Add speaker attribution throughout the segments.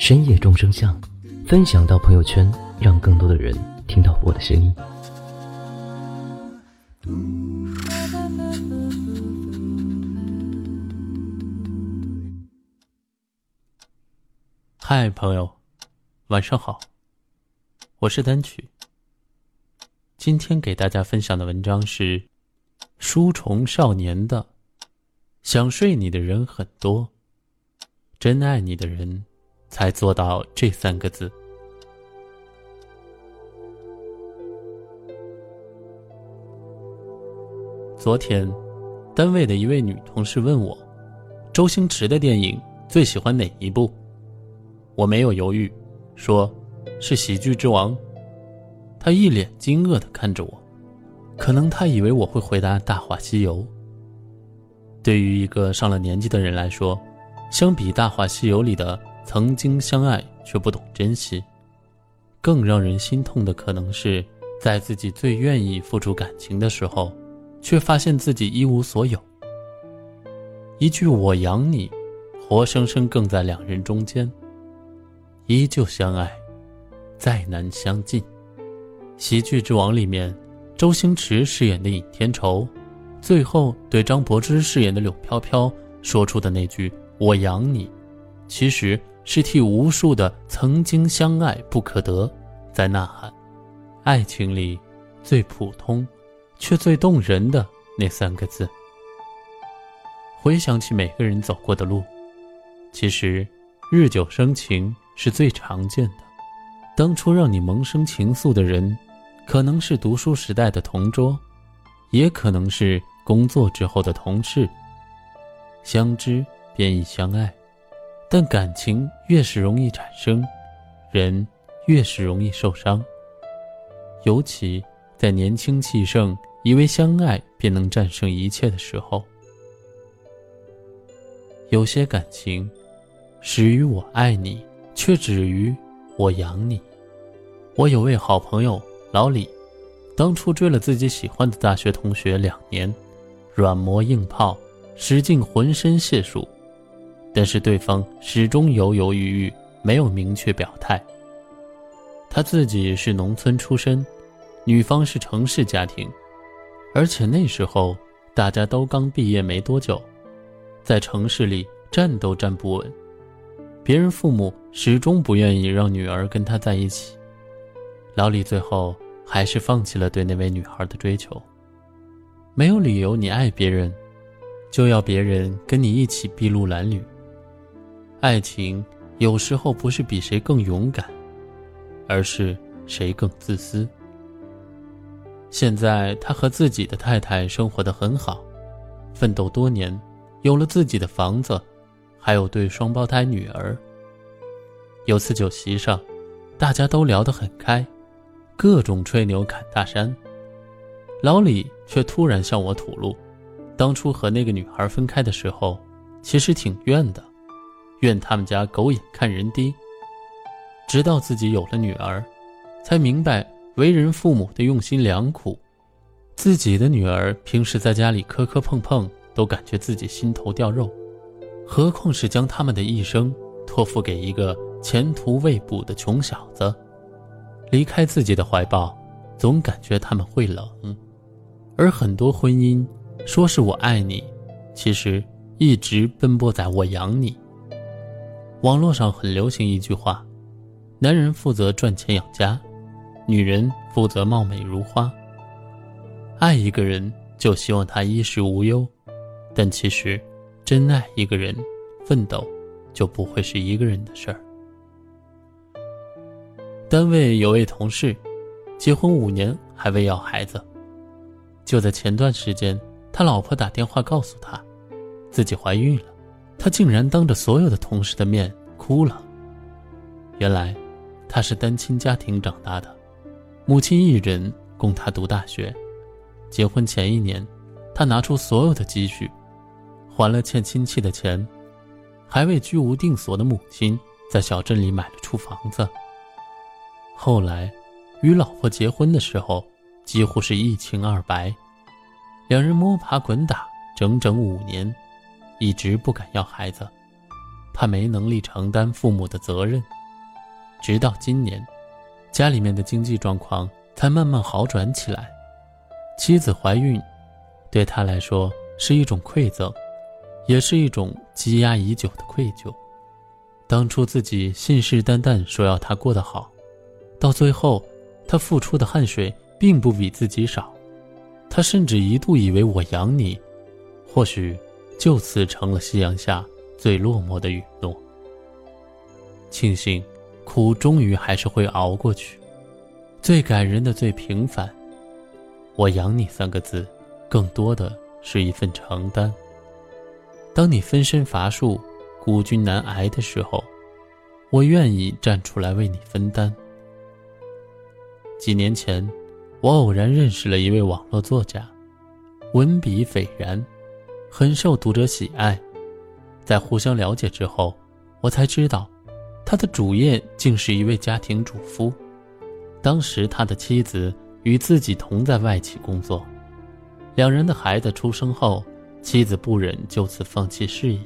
Speaker 1: 深夜众生相”，分享到朋友圈，让更多的人听到我的声音。
Speaker 2: 嗨，朋友，晚上好。我是单曲。今天给大家分享的文章是书虫少年的。想睡你的人很多，真爱你的人，才做到这三个字。昨天，单位的一位女同事问我，周星驰的电影最喜欢哪一部？我没有犹豫，说是《喜剧之王》。她一脸惊愕的看着我，可能她以为我会回答《大话西游》。对于一个上了年纪的人来说，相比《大话西游》里的曾经相爱却不懂珍惜，更让人心痛的可能是，在自己最愿意付出感情的时候，却发现自己一无所有。一句“我养你”，活生生更在两人中间。依旧相爱，再难相近。《喜剧之王》里面，周星驰饰演的尹天仇。最后，对张柏芝饰演的柳飘飘说出的那句“我养你”，其实是替无数的曾经相爱不可得在呐喊。爱情里最普通，却最动人的那三个字。回想起每个人走过的路，其实日久生情是最常见的。当初让你萌生情愫的人，可能是读书时代的同桌，也可能是。工作之后的同事，相知便已相爱，但感情越是容易产生，人越是容易受伤。尤其在年轻气盛、以为相爱便能战胜一切的时候，有些感情始于我爱你，却止于我养你。我有位好朋友老李，当初追了自己喜欢的大学同学两年。软磨硬泡，使尽浑身解数，但是对方始终犹犹豫豫，没有明确表态。他自己是农村出身，女方是城市家庭，而且那时候大家都刚毕业没多久，在城市里站都站不稳，别人父母始终不愿意让女儿跟他在一起。老李最后还是放弃了对那位女孩的追求。没有理由，你爱别人，就要别人跟你一起筚路蓝缕。爱情有时候不是比谁更勇敢，而是谁更自私。现在他和自己的太太生活的很好，奋斗多年，有了自己的房子，还有对双胞胎女儿。有次酒席上，大家都聊得很开，各种吹牛侃大山。老李却突然向我吐露，当初和那个女孩分开的时候，其实挺怨的，怨他们家狗眼看人低。直到自己有了女儿，才明白为人父母的用心良苦。自己的女儿平时在家里磕磕碰碰，都感觉自己心头掉肉，何况是将他们的一生托付给一个前途未卜的穷小子？离开自己的怀抱，总感觉他们会冷。而很多婚姻，说是我爱你，其实一直奔波在我养你。网络上很流行一句话：男人负责赚钱养家，女人负责貌美如花。爱一个人就希望他衣食无忧，但其实，真爱一个人，奋斗就不会是一个人的事儿。单位有位同事，结婚五年还未要孩子。就在前段时间，他老婆打电话告诉他，自己怀孕了，他竟然当着所有的同事的面哭了。原来，他是单亲家庭长大的，母亲一人供他读大学。结婚前一年，他拿出所有的积蓄，还了欠亲戚的钱，还为居无定所的母亲在小镇里买了处房子。后来，与老婆结婚的时候，几乎是一清二白。两人摸爬滚打整整五年，一直不敢要孩子，怕没能力承担父母的责任。直到今年，家里面的经济状况才慢慢好转起来。妻子怀孕，对他来说是一种馈赠，也是一种积压已久的愧疚。当初自己信誓旦旦说要他过得好，到最后，他付出的汗水并不比自己少。他甚至一度以为我养你，或许就此成了夕阳下最落寞的允诺。庆幸，苦终于还是会熬过去。最感人的，最平凡。我养你三个字，更多的是一份承担。当你分身乏术、孤军难挨的时候，我愿意站出来为你分担。几年前，我偶然认识了一位网络作家，文笔斐然，很受读者喜爱。在互相了解之后，我才知道，他的主业竟是一位家庭主夫。当时他的妻子。与自己同在外企工作，两人的孩子出生后，妻子不忍就此放弃事业，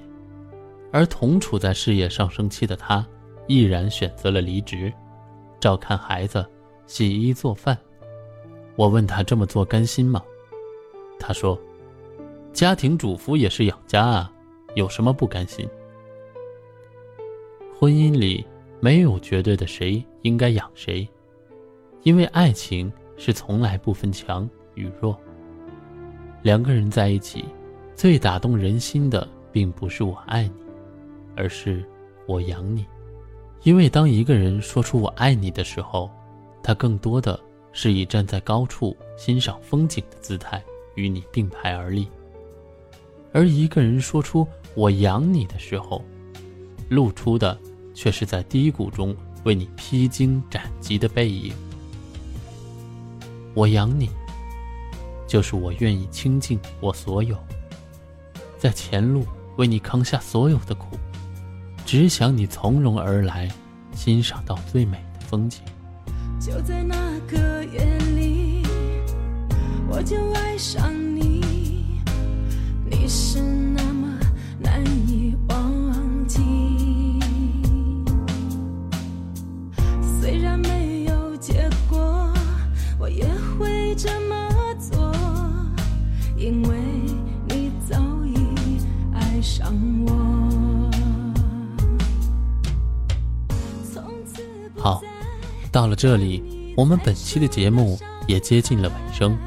Speaker 2: 而同处在事业上升期的他，毅然选择了离职，照看孩子，洗衣做饭。我问他这么做甘心吗？他说：“家庭主妇也是养家啊，有什么不甘心？婚姻里没有绝对的谁应该养谁，因为爱情。”是从来不分强与弱。两个人在一起，最打动人心的，并不是我爱你，而是我养你。因为当一个人说出我爱你的时候，他更多的是以站在高处欣赏风景的姿态与你并排而立；而一个人说出我养你的时候，露出的却是在低谷中为你披荆斩棘的背影。我养你，就是我愿意倾尽我所有，在前路为你扛下所有的苦，只想你从容而来，欣赏到最美的风景。
Speaker 3: 就在那个夜里，我就爱上你，是那么难以忘记。虽然没有结果，我也会。这么做，因为你早已爱上我。
Speaker 2: 好，到了这里，我们本期的节目也接近了尾声。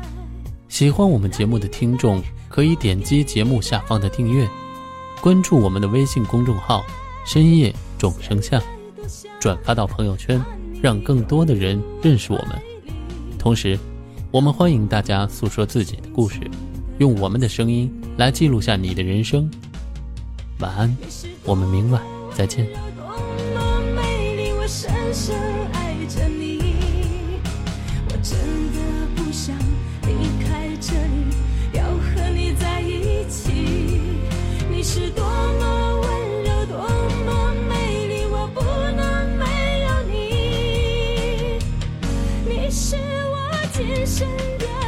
Speaker 2: 喜欢我们节目的听众，可以点击节目下方的订阅，关注我们的微信公众号“深夜众生相”，转发到朋友圈，让更多的人认识我们。同时，我们欢迎大家诉说自己的故事，用我们的声音来记录下你的人生。晚安，我们明晚再见。
Speaker 3: 今生的。